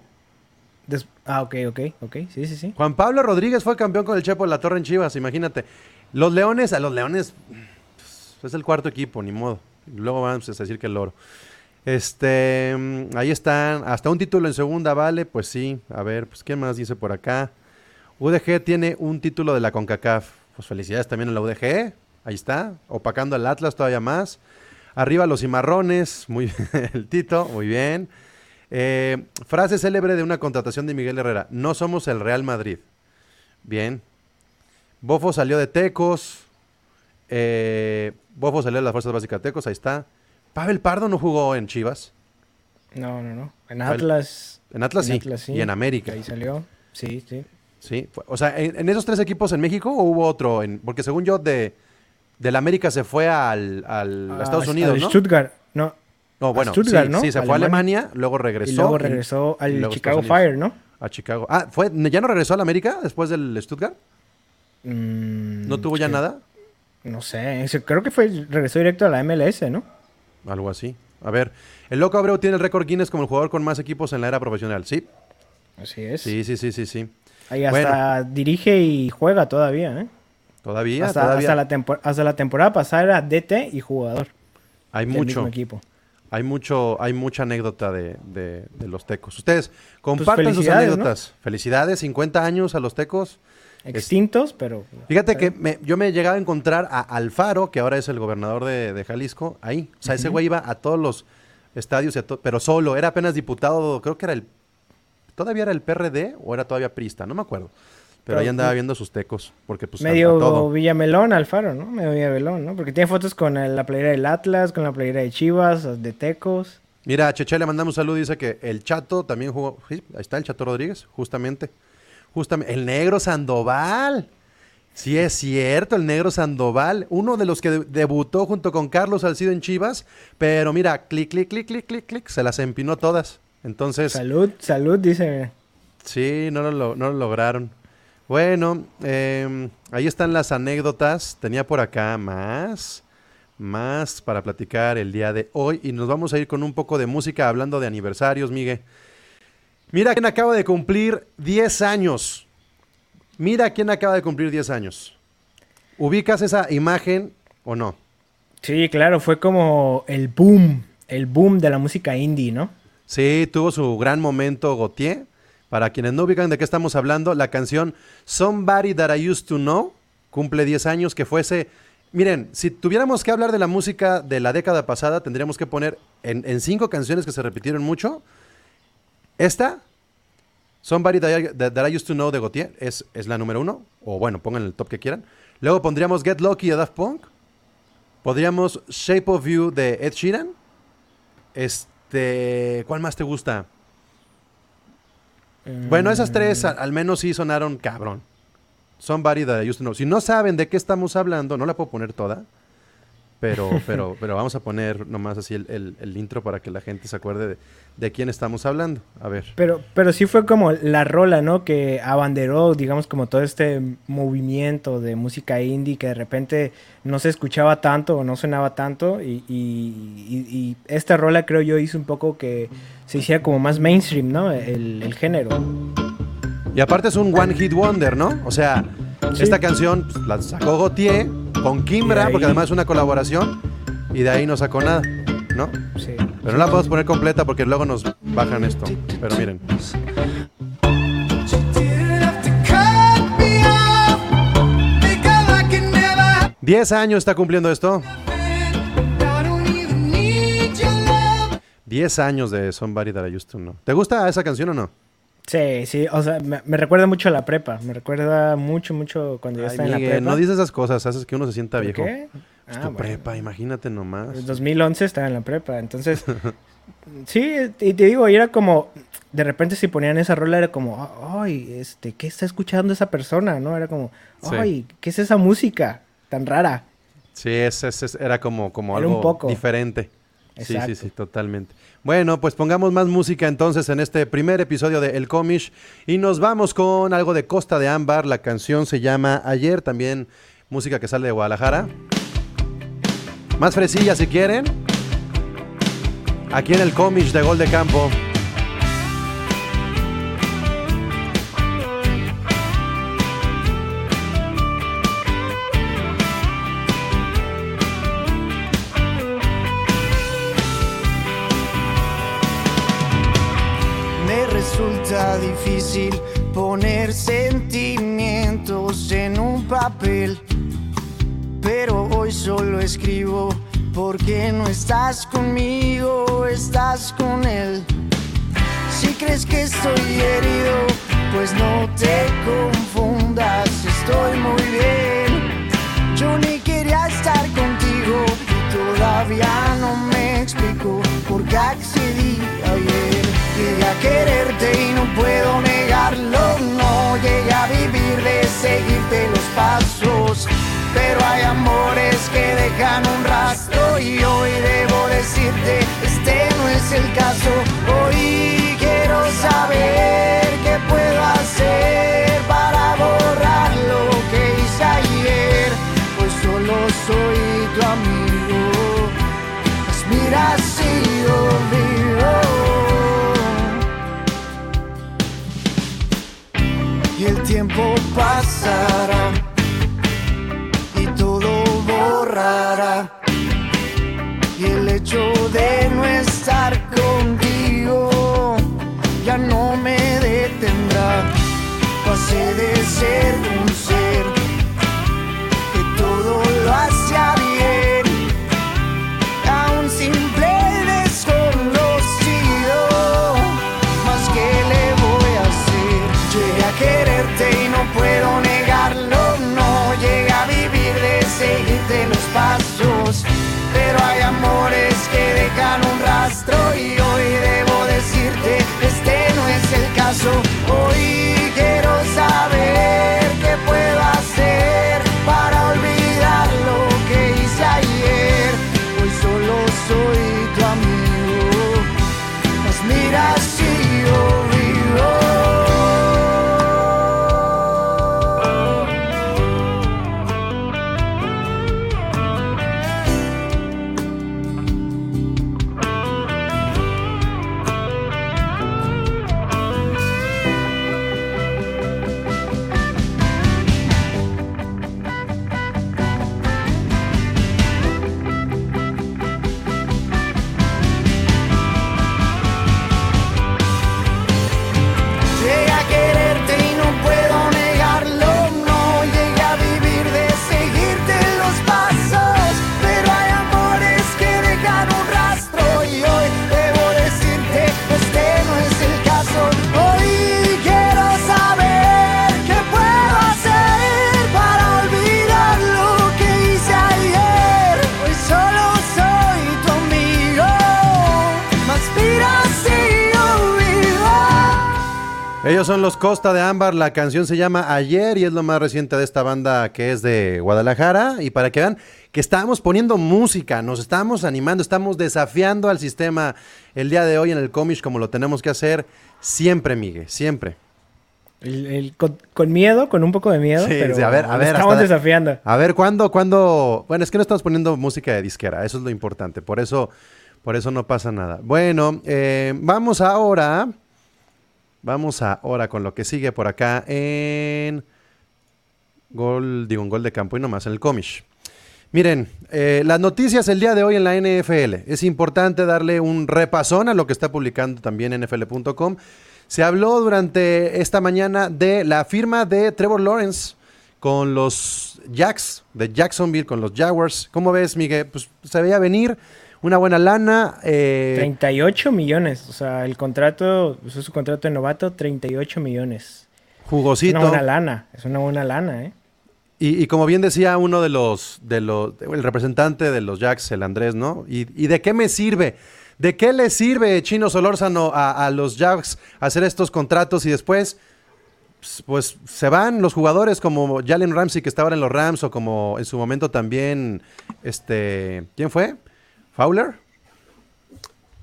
Ah, ok, ok, ok. Sí, sí, sí. Juan Pablo Rodríguez fue campeón con el Chepo de la Torre en Chivas, imagínate. Los Leones, a los Leones, pues, es el cuarto equipo, ni modo. Luego vamos a decir que el oro. Este, mm, ahí están. Hasta un título en segunda, vale. Pues sí. A ver, pues ¿quién más dice por acá? UDG tiene un título de la CONCACAF. Pues felicidades también a la UDG. Ahí está. Opacando al Atlas todavía más. Arriba los cimarrones. Muy el Tito. Muy bien. Eh, frase célebre de una contratación de Miguel Herrera. No somos el Real Madrid. Bien. Bofo salió de Tecos. Eh, Bofo salió de las fuerzas básicas de Tecos, ahí está. Pavel Pardo no jugó en Chivas. No, no, no. En Atlas. En Atlas, sí. Y en América. Ahí salió. Sí, sí. Sí. O sea, ¿en, esos tres equipos en México o hubo otro? En, porque según yo, de del América se fue al, al Estados Unidos, ¿no? Stuttgart. No. No, bueno, Stuttgart, sí, ¿no? sí, se fue a Alemania, luego regresó. Y luego regresó al Chicago Fire, ¿no? A Chicago. Ah, ¿fue, ¿ya no regresó al América después del Stuttgart? Mm, ¿No tuvo ya nada? No sé, creo que fue regresó directo a la MLS, ¿no? Algo así. A ver, el Loco Abreu tiene el récord Guinness como el jugador con más equipos en la era profesional, ¿sí? Así es. Sí, sí, sí, sí, sí. Ahí hasta dirige y juega todavía, ¿eh? Todavía, hasta, todavía. Hasta, la temporada pasada era DT y jugador. Hay mucho. equipo. Hay mucho, hay mucha anécdota de, los tecos. Ustedes, pues compartan sus anécdotas. Felicidades, 50 años a los tecos. Extintos, pero... Fíjate que yo me he llegado a encontrar a Alfaro, que ahora es el gobernador de, Jalisco, ahí. O sea, ese güey iba a todos los estadios, pero solo. Era apenas diputado, creo que era el... ¿Todavía era el PRD o era todavía prista? No me acuerdo. Pero, ahí andaba viendo sus tecos, porque pues Medio Villamelón Alfaro, ¿no? Medio Villamelón, ¿no? Porque tiene fotos con la playera del Atlas, con la playera de Chivas, de Tecos. Mira, a Cheche le mandamos un saludo, dice que el Chato también jugó... Sí, ahí está el Chato Rodríguez, justamente. Justamente, el negro Sandoval. Sí, es cierto, el negro Sandoval, uno de los que debutó junto con Carlos Salcido en Chivas, pero mira, clic, clic, clic, clic, clic, clic, se las empinó todas. Entonces. Salud, salud, dice. Sí, no lo, no lo lograron. Bueno, em, ahí están las anécdotas. Tenía por acá más, más para platicar el día de hoy. Y nos vamos a ir con un poco de música hablando de aniversarios, Miguel. Mira quién acaba de cumplir 10 años. Mira quién acaba de cumplir 10 años. ¿Ubicas esa imagen o no? Sí, claro, fue como el boom, el boom de la música indie, ¿no? Sí, tuvo su gran momento Gautier. Para quienes no ubican de qué estamos hablando, la canción Somebody That I Used to Know cumple 10 años, que fuese... Miren, si tuviéramos que hablar de la música de la década pasada, tendríamos que poner en, cinco canciones que se repitieron mucho, esta, Somebody that I, Used to Know de Gautier, es, es la número uno. O bueno, pongan el top que quieran. Luego pondríamos Get Lucky de Daft Punk. Podríamos Shape of You de Ed Sheeran. Este. ¿Cuál más te gusta? Bueno, esas tres al, menos sí sonaron cabrón. Somebody that I used to know. Si no saben de qué estamos hablando, no la puedo poner toda. Pero, pero, pero vamos a poner nomás así el, el, intro para que la gente se acuerde de, de, quién estamos hablando. A ver. Pero, pero sí fue como la rola, ¿no? Que abanderó, digamos, como todo este movimiento de música indie que de repente no se escuchaba tanto o no sonaba tanto. Y, y, esta rola creo yo hizo un poco que se hiciera como más mainstream, ¿no? El, el género. Y aparte es un one hit wonder, ¿no? O sea, esta canción pues, la sacó Gautier con Kimbra, porque además es una colaboración, y de ahí no sacó nada, ¿no? Sí. Pero no la podemos poner completa porque luego nos bajan esto. Pero miren. ¿Diez años está cumpliendo esto? Diez años de Somebody That I Used To Know. ¿Te gusta esa canción o no? Sí, sí, o sea, me, recuerda mucho a la prepa, me recuerda mucho, mucho cuando yo estaba en la prepa. No dices esas cosas, haces que uno se sienta viejo. ¿Qué? Es tu prepa, imagínate nomás. En 2011 estaba en la prepa, entonces, sí, y te digo, y era como, de repente si ponían esa rola era como, ay, este, ¿qué está escuchando esa persona? ¿No? Era como, ay, ¿qué es esa música tan rara? Sí, es, es, era como, como algo un poco. diferente. Sí, sí, sí, totalmente. Bueno, pues pongamos más música entonces en este primer episodio de El Comish y nos vamos con algo de Costa de Ámbar. La canción se llama Ayer, también música que sale de Guadalajara. Más fresilla si quieren. Aquí en el Comish de Gol de Campo. Difícil poner sentimientos en un papel, pero hoy solo escribo porque no estás conmigo, estás con él. Si crees que estoy herido, pues no te confundas, estoy muy bien. Yo ni quería estar contigo y todavía no me explico por qué accedí ayer. Llegué a quererte y no puedo negarlo, no llegué a vivir de seguirte los pasos. Pero hay amores que dejan un rastro y hoy debo decirte, este no es el caso. Hoy quiero saber qué puedo hacer para borrar lo que hice ayer, pues solo soy tu amigo. Pues mira, sigo vivo. Y el tiempo pasará y todo borrará. Y el hecho de no estar contigo ya no me detendrá. Pasé de dejan un rastro y hoy debo decirte, este no es el caso. Hoy Los Costa de Ámbar, la canción se llama Ayer y es lo más reciente de esta banda que es de Guadalajara. Y para que vean que estamos poniendo música, nos estamos animando, estamos desafiando al sistema el día de hoy en el Comish como lo tenemos que hacer siempre, Miguel, siempre. con, miedo, con un poco de miedo, pero a ver, a ver, estamos desafiando. A ver, ¿cuándo, cuándo? Bueno, es que no estamos poniendo música de disquera, eso es lo importante, por eso, por eso no pasa nada. Bueno, eh, vamos ahora Vamos ahora con lo que sigue por acá en gol, digo, un gol de campo y nomás en el comish. Miren, eh, las noticias el día de hoy en la NFL. Es importante darle un repasón a lo que está publicando también NFL.com. Se habló durante esta mañana de la firma de Trevor Lawrence con los Jacks de Jacksonville, con los Jaguars. ¿Cómo ves, Miguel? Pues se veía venir una buena lana. 38 eh, millones, o sea, el contrato, es su contrato de novato, 38 millones. Jugosito. Es una buena lana, es una buena lana, ¿eh? Y, como bien decía uno de los, de los, el representante de los Jacks, el Andrés, ¿no? ¿Y, de qué me sirve? ¿De qué le sirve Chino Solórzano a, a los Jacks hacer estos contratos y después pues, pues se van los jugadores como Jalen Ramsey que estaba en los Rams o como en su momento también este ¿quién fue? Fowler.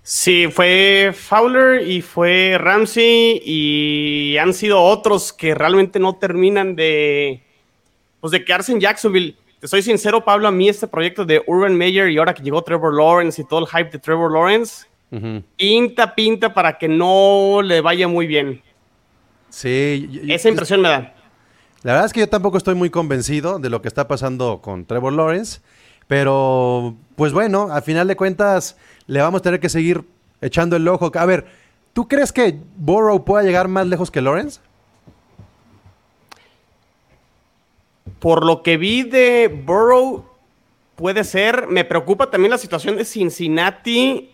Sí, fue Fowler y fue Ramsey y han sido otros que realmente no terminan de, pues de quedarse en Jacksonville. Te soy sincero, Pablo, a mí este proyecto de Urban Meyer y ahora que llegó Trevor Lawrence y todo el hype de Trevor Lawrence, pinta, pinta para que no le vaya muy bien. Sí. Esa impresión me da. La verdad es que yo tampoco estoy muy convencido de lo que está pasando con Trevor Lawrence. Pero, pues bueno, a final de cuentas, le vamos a tener que seguir echando el ojo. A ver, ¿tú crees que Burrow pueda llegar más lejos que Lawrence? Por lo que vi de Burrow, puede ser. Me preocupa también la situación de Cincinnati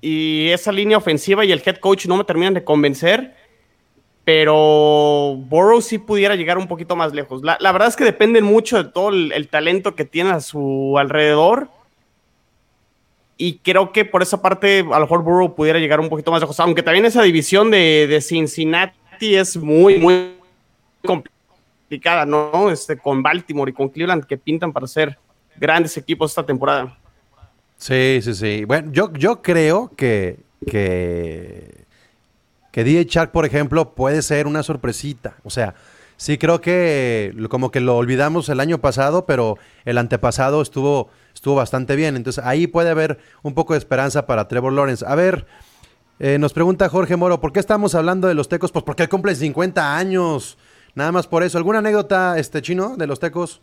y esa línea ofensiva y el head coach no me terminan de convencer pero Burrow sí pudiera llegar un poquito más lejos. La, verdad es que dependen mucho de todo el, talento que tiene a su alrededor. Y creo que por esa parte, a lo mejor Burrow pudiera llegar un poquito más lejos. Aunque también esa división de, Cincinnati es muy, muy complicada, ¿no? Este, con Baltimore y con Cleveland que pintan para ser grandes equipos esta temporada. Sí, sí, sí. Bueno, yo, yo creo que, que que DJ Shark, por ejemplo, puede ser una sorpresita. O sea, sí creo que como que lo olvidamos el año pasado, pero el antepasado estuvo, estuvo bastante bien. Entonces ahí puede haber un poco de esperanza para Trevor Lawrence. A ver, eh, nos pregunta Jorge Moro, ¿por qué estamos hablando de los tecos? Pues porque él cumple 50 años. Nada más por eso. ¿Alguna anécdota, este chino, de los tecos?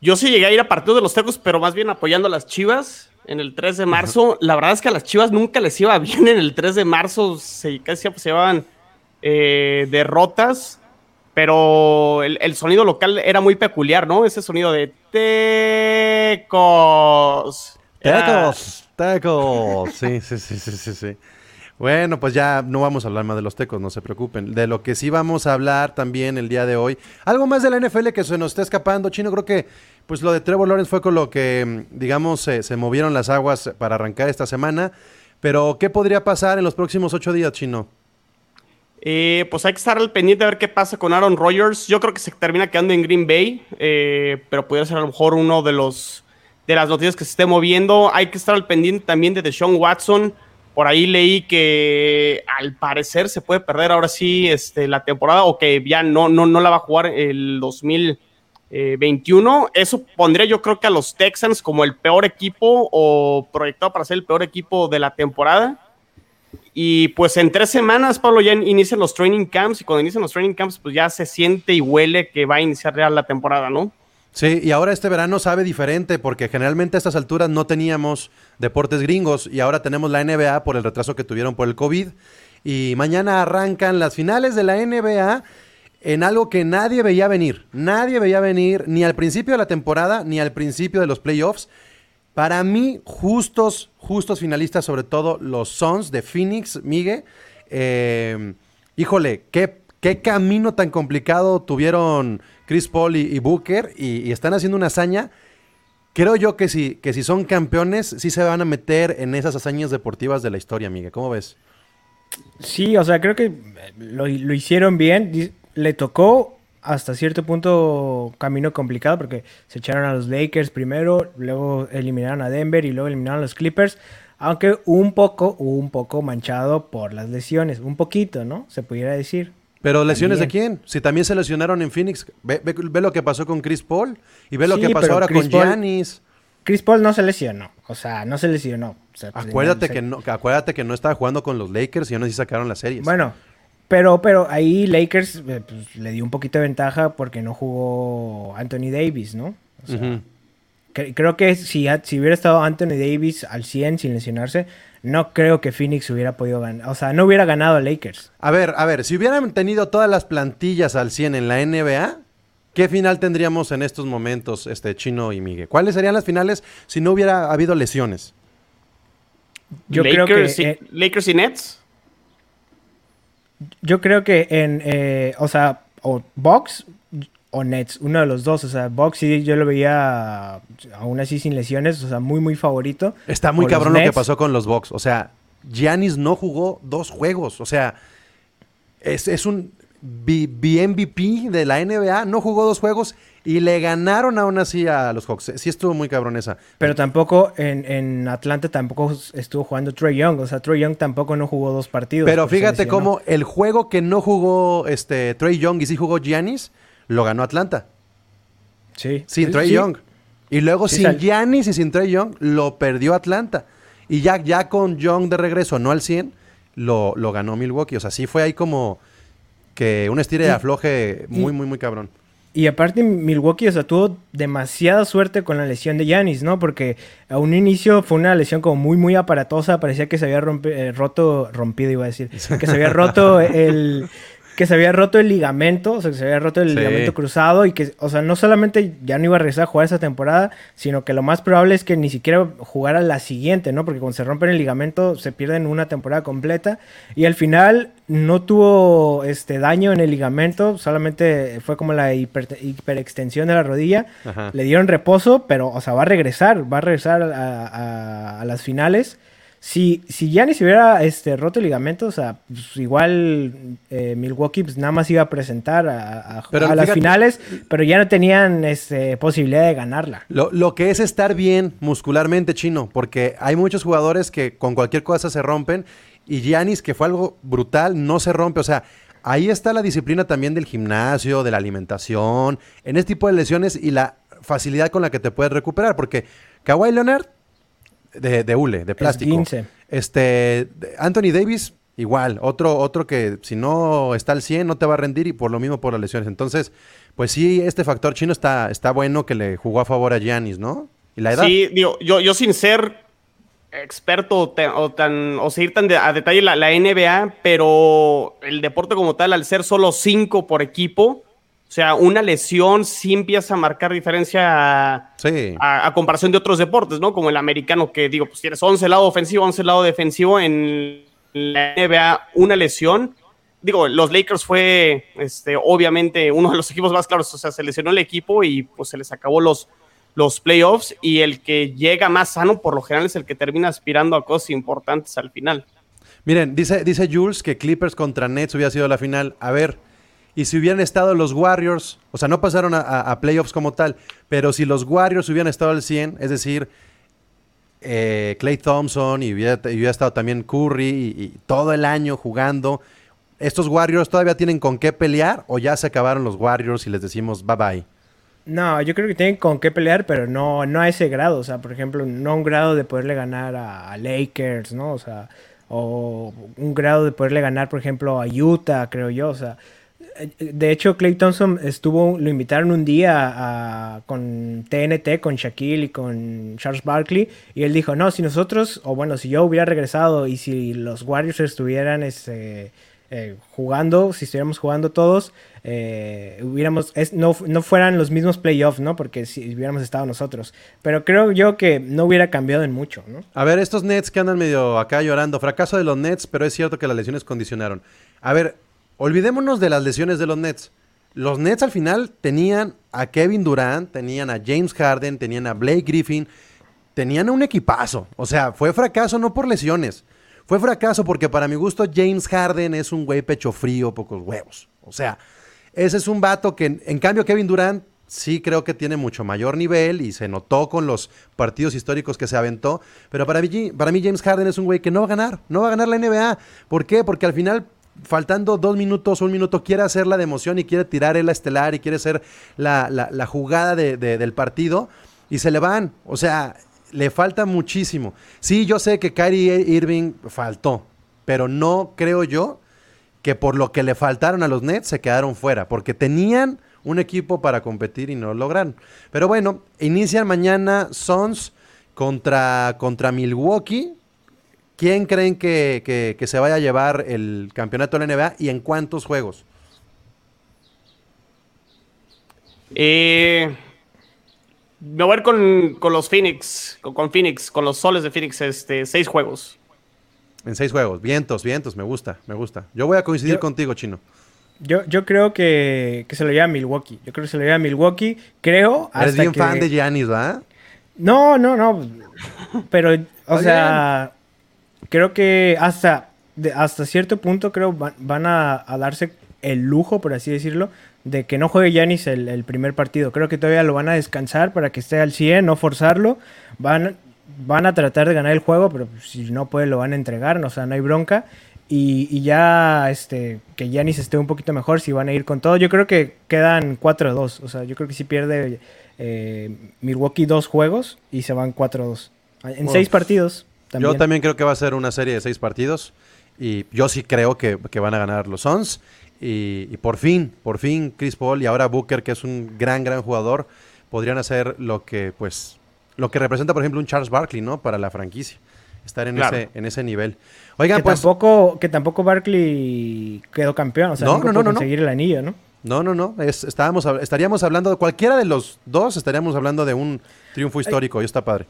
Yo sí llegué a ir a partido de los tecos, pero más bien apoyando a las chivas en el 3 de marzo. La verdad es que a las Chivas nunca les iba bien en el 3 de marzo, se, casi se llevaban eh, derrotas, pero el, sonido local era muy peculiar, ¿no? Ese sonido de tecos. Tecos, tecos. Sí, sí, sí, sí, sí, sí. Bueno, pues ya no vamos a hablar más de los tecos, no se preocupen. De lo que sí vamos a hablar también el día de hoy. Algo más de la NFL que se nos está escapando, Chino. Creo que pues lo de Trevor Lawrence fue con lo que, digamos, se movieron las aguas para arrancar esta semana. Pero, ¿qué podría pasar en los próximos ocho días, Chino? Eh, pues hay que estar al pendiente de ver qué pasa con Aaron Rodgers. Yo creo que se termina quedando en Green Bay, eh, pero pudiera ser a lo mejor uno de los de las noticias que se esté moviendo. Hay que estar al pendiente también de Deshaun Watson. Por ahí leí que al parecer se puede perder ahora sí este, la temporada o que ya no, no, no la va a jugar el 2021. Eso pondría yo creo que a los Texans como el peor equipo o proyectado para ser el peor equipo de la temporada. Y pues en tres semanas, Pablo, ya inician los training camps y cuando inician los training camps pues ya se siente y huele que va a iniciar ya la temporada, ¿no? Sí, y ahora este verano sabe diferente porque generalmente a estas alturas no teníamos deportes gringos y ahora tenemos la NBA por el retraso que tuvieron por el COVID. Y mañana arrancan las finales de la NBA en algo que nadie veía venir. Nadie veía venir ni al principio de la temporada ni al principio de los playoffs. Para mí, justos, justos finalistas, sobre todo los Suns de Phoenix, Migue. Eh, híjole, qué, qué camino tan complicado tuvieron Chris Paul y, Booker y, están haciendo una hazaña. Creo yo que si, que si son campeones, sí se van a meter en esas hazañas deportivas de la historia, amiga. ¿Cómo ves? Sí, o sea, creo que lo, lo hicieron bien. Le tocó hasta cierto punto camino complicado porque se echaron a los Lakers primero, luego eliminaron a Denver y luego eliminaron a los Clippers. Aunque un poco, un poco manchado por las lesiones, un poquito, ¿no? Se pudiera decir. Pero lesiones de quién? Si también se lesionaron en Phoenix, ve, lo que pasó con Chris Paul y ve lo que pasó ahora con Giannis. Chris Paul no se lesionó, o sea, no se lesionó. acuérdate, que no, acuérdate que no estaba jugando con los Lakers y aún así sacaron las series. Bueno, pero, pero ahí Lakers eh, pues, le dio un poquito de ventaja porque no jugó Anthony Davis, ¿no? O sea, creo que si, si hubiera estado Anthony Davis al 100 sin lesionarse, no creo que Phoenix hubiera podido ganar. O sea, no hubiera ganado a Lakers. A ver, a ver, si hubieran tenido todas las plantillas al 100 en la NBA, ¿qué final tendríamos en estos momentos, este Chino y Miguel? ¿Cuáles serían las finales si no hubiera habido lesiones? Yo creo que. Lakers y Nets. Yo creo que en. Eh, o sea, o Box o Nets, uno de los dos. O sea, Box sí yo lo veía aún así sin lesiones, o sea, muy, muy favorito. Está muy cabrón lo que pasó con los Box. O sea, Giannis no jugó dos juegos. O sea, es, es un MVP de la NBA, no jugó dos juegos y le ganaron aún así a los Hawks. Sí estuvo muy cabrón esa. Pero tampoco en, en Atlanta tampoco estuvo jugando Trey Young. O sea, Trey Young tampoco no jugó dos partidos. Pero fíjate cómo el juego que no jugó este Trey Young y sí jugó Giannis lo ganó Atlanta. Sí. Sin Trey Young. Y luego sin Giannis y sin Trey Young lo perdió Atlanta. Y ya, ya con Young de regreso, no al 100, lo, lo ganó Milwaukee. O sea, sí fue ahí como que un estire de afloje muy, muy, muy cabrón. Y aparte Milwaukee, o sea, tuvo demasiada suerte con la lesión de Giannis, ¿no? Porque a un inicio fue una lesión como muy, muy aparatosa. Parecía que se había eh, roto, rompido, iba a decir. Que se había roto el, que se había roto el ligamento, o sea, que se había roto el ligamento cruzado y que, o sea, no solamente ya no iba a regresar a jugar esa temporada, sino que lo más probable es que ni siquiera jugara la siguiente, ¿no? Porque cuando se rompen el ligamento se pierden una temporada completa y al final no tuvo este daño en el ligamento, solamente fue como la hiperextensión de la rodilla. Le dieron reposo, pero, o sea, va a regresar, va a regresar a las finales. Si, si Giannis hubiera este, roto el ligamento, o sea, pues, igual eh, Milwaukee pues, nada más iba a presentar a, las finales, pero ya no tenían este, posibilidad de ganarla. Lo, lo, que es estar bien muscularmente, chino, porque hay muchos jugadores que con cualquier cosa se rompen y Giannis, que fue algo brutal, no se rompe. O sea, ahí está la disciplina también del gimnasio, de la alimentación, en este tipo de lesiones y la facilidad con la que te puedes recuperar, porque Kawhi Leonard de, de hule, de plástico. Este, Anthony Davis, igual, otro, otro que si no está al 100 no te va a rendir y por lo mismo por las lesiones. Entonces, pues sí, este factor chino está, está bueno que le jugó a favor a Giannis, ¿no? ¿Y la edad? Sí, digo, yo, yo sin ser experto o, tan, o seguir tan a detalle la, la, NBA, pero el deporte como tal, al ser solo cinco por equipo, o sea, una lesión sí empieza a marcar diferencia a, comparación de otros deportes, ¿no? Como el americano, que digo, pues tienes 11 lado ofensivo, 11 lado defensivo. En la NBA, una lesión. Digo, los Lakers fue, este, obviamente, uno de los equipos más claros. O sea, se lesionó el equipo y pues se les acabó los, los playoffs. Y el que llega más sano, por lo general, es el que termina aspirando a cosas importantes al final. Miren, dice, dice Jules que Clippers contra Nets hubiera sido la final. A ver. Y si hubieran estado los Warriors, o sea, no pasaron a, playoffs como tal, pero si los Warriors hubieran estado al 100, es decir, eh, Clay Thompson y hubiera, estado también Curry y, todo el año jugando, ¿estos Warriors todavía tienen con qué pelear o ya se acabaron los Warriors y les decimos bye bye? No, yo creo que tienen con qué pelear, pero no, no a ese grado. O sea, por ejemplo, no un grado de poderle ganar a, a Lakers, ¿no? O sea, o un grado de poderle ganar, por ejemplo, a Utah, creo yo. O sea, de hecho, Clay Thompson estuvo, lo invitaron un día con TNT, con Shaquille y con Charles Barkley, y él dijo, no, si nosotros, o bueno, si yo hubiera regresado y si los Warriors estuvieran este, eh, jugando, si estuviéramos jugando todos, eh, hubiéramos, no, no, fueran los mismos playoffs, ¿no? Porque si hubiéramos estado nosotros. Pero creo yo que no hubiera cambiado en mucho. A ver, estos Nets que andan medio acá llorando, fracaso de los Nets, pero es cierto que las lesiones condicionaron. A ver, Olvidémonos de las lesiones de los Nets. Los Nets al final tenían a Kevin Durant, tenían a James Harden, tenían a Blake Griffin, tenían un equipazo. O sea, fue fracaso no por lesiones, Fue fracaso porque para mi gusto James Harden es un güey pecho frío, pocos huevos. O sea, ese es un vato que, en cambio, Kevin Durant sí creo que tiene mucho mayor nivel y se notó con los partidos históricos que se aventó. Pero para mí, para mí James Harden es un güey que no va a ganar, no va a ganar la NBA. ¿Por qué? Porque al final faltando dos minutos, un minuto, quiere hacer la de emoción y quiere tirar el estelar y quiere hacer la, jugada del partido y se le van. O sea, le falta muchísimo. Sí, yo sé que Kyrie Irving faltó, pero no creo yo que por lo que le faltaron a los Nets se quedaron fuera, porque tenían un equipo para competir y no lo lograron. Pero bueno, inician mañana Suns contra, contra Milwaukee. ¿Quién creen que, se vaya a llevar el campeonato de la NBA y en cuántos juegos? Eh, me voy a ir con, los Phoenix, con, Phoenix, con los soles de Phoenix, este, seis juegos. En seis juegos, vientos, vientos, me gusta, me gusta. Yo voy a coincidir contigo, Chino. Yo, yo creo que, se lo lleva a Milwaukee. Yo creo que se lo lleva a Milwaukee. Creo. Eres bien fan de Giannis, ¿verdad? No, no, no. Pero, o sea, creo que hasta, hasta cierto punto creo van, a, darse el lujo, por así decirlo, de que no juegue Giannis el, el, primer partido. Creo que todavía lo van a descansar para que esté al 100, no forzarlo. Van, van a tratar de ganar el juego, pero si no puede lo van a entregar, o sea, no hay bronca. Y, ya este, que Yanis esté un poquito mejor, si van a ir con todo. Yo creo que quedan 4-2. O sea, yo creo que si pierde eh, Milwaukee dos juegos y se van 4-2. En seis partidos. Yo también creo que va a ser una serie de seis partidos. Y yo sí creo que, van a ganar los Suns. Y, y, por fin, por fin, Chris Paul y ahora Booker, que es un gran, gran jugador, podrían hacer lo que, pues, lo que representa, por ejemplo, un Charles Barkley, ¿no? Para la franquicia. Estar en, ese, en ese nivel. Oigan, que pues. Tampoco, que tampoco Barkley quedó campeón, o sea, no, no, no, conseguir el anillo, ¿no? No, no, no. estábamos, estaríamos hablando de cualquiera de los dos, estaríamos hablando de un triunfo histórico y está padre.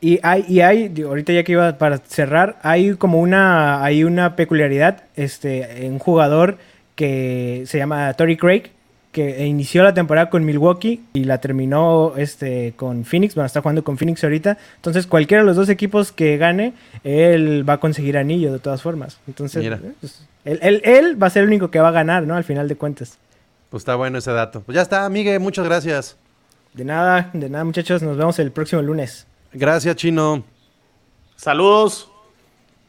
Y hay, y hay, ahorita ya que iba para cerrar, hay como una, hay una peculiaridad, este, un jugador que se llama Tori Craig, que inició la temporada con Milwaukee y la terminó este, con Phoenix. Bueno, está jugando con Phoenix ahorita. Entonces, cualquiera de los dos equipos que gane, él va a conseguir anillo de todas formas. Entonces, pues, él, va a ser el único que va a ganar, ¿no? Al final de cuentas. Pues está bueno ese dato. Pues ya está, Miguel, muchas gracias. De nada, de nada, muchachos. Nos vemos el próximo lunes. Gracias, Chino. Saludos.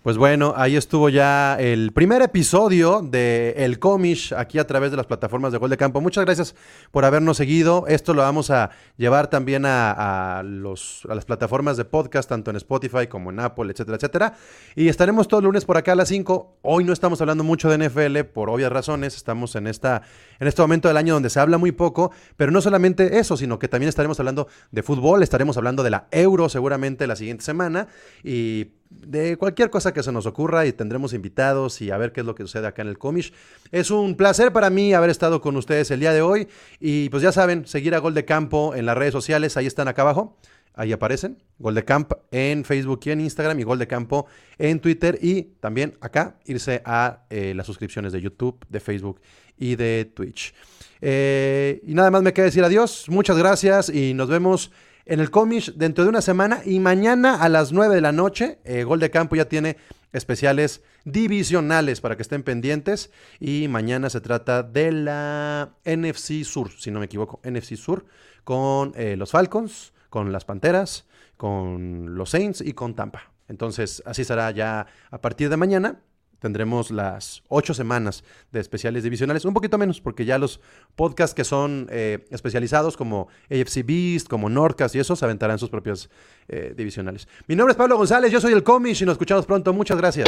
Pues bueno, ahí estuvo ya el primer episodio de El Comish aquí a través de las plataformas de Gol de Campo. Muchas gracias por habernos seguido. Esto lo vamos a llevar también a, los, a las plataformas de podcast, tanto en Spotify como en Apple, etcétera, etcétera. Y estaremos todos los lunes por acá a las 5. Hoy no estamos hablando mucho de NFL por obvias razones. Estamos en, esta, en este momento del año donde se habla muy poco, pero no solamente eso, sino que también estaremos hablando de fútbol, estaremos hablando de la Euro seguramente la siguiente semana. Y de cualquier cosa que se nos ocurra y tendremos invitados y a ver qué es lo que sucede acá en el Comish. Es un placer para mí haber estado con ustedes el día de hoy y pues ya saben, seguir a Gol de Campo en las redes sociales, ahí están acá abajo. Ahí aparecen, Gol de Camp en Facebook y en Instagram y Gol de Campo en Twitter y también acá irse a eh, las suscripciones de YouTube, de Facebook y de Twitch. Eh, y nada más me queda decir adiós, muchas gracias y nos vemos en el Comish dentro de una semana y mañana a las 9 de la noche, eh, Gol de Campo ya tiene especiales divisionales para que estén pendientes y mañana se trata de la NFC Sur, si no me equivoco, NFC Sur con eh, los Falcons, con las Panteras, con los Saints y con Tampa. Entonces así será ya a partir de mañana tendremos las ocho semanas de especiales divisionales, un poquito menos, porque ya los podcasts que son eh, especializados como AFC Beast, como Nordcast y eso, se aventarán sus propios eh, divisionales. Mi nombre es Pablo González, yo soy el Comish y nos escuchamos pronto. Muchas gracias.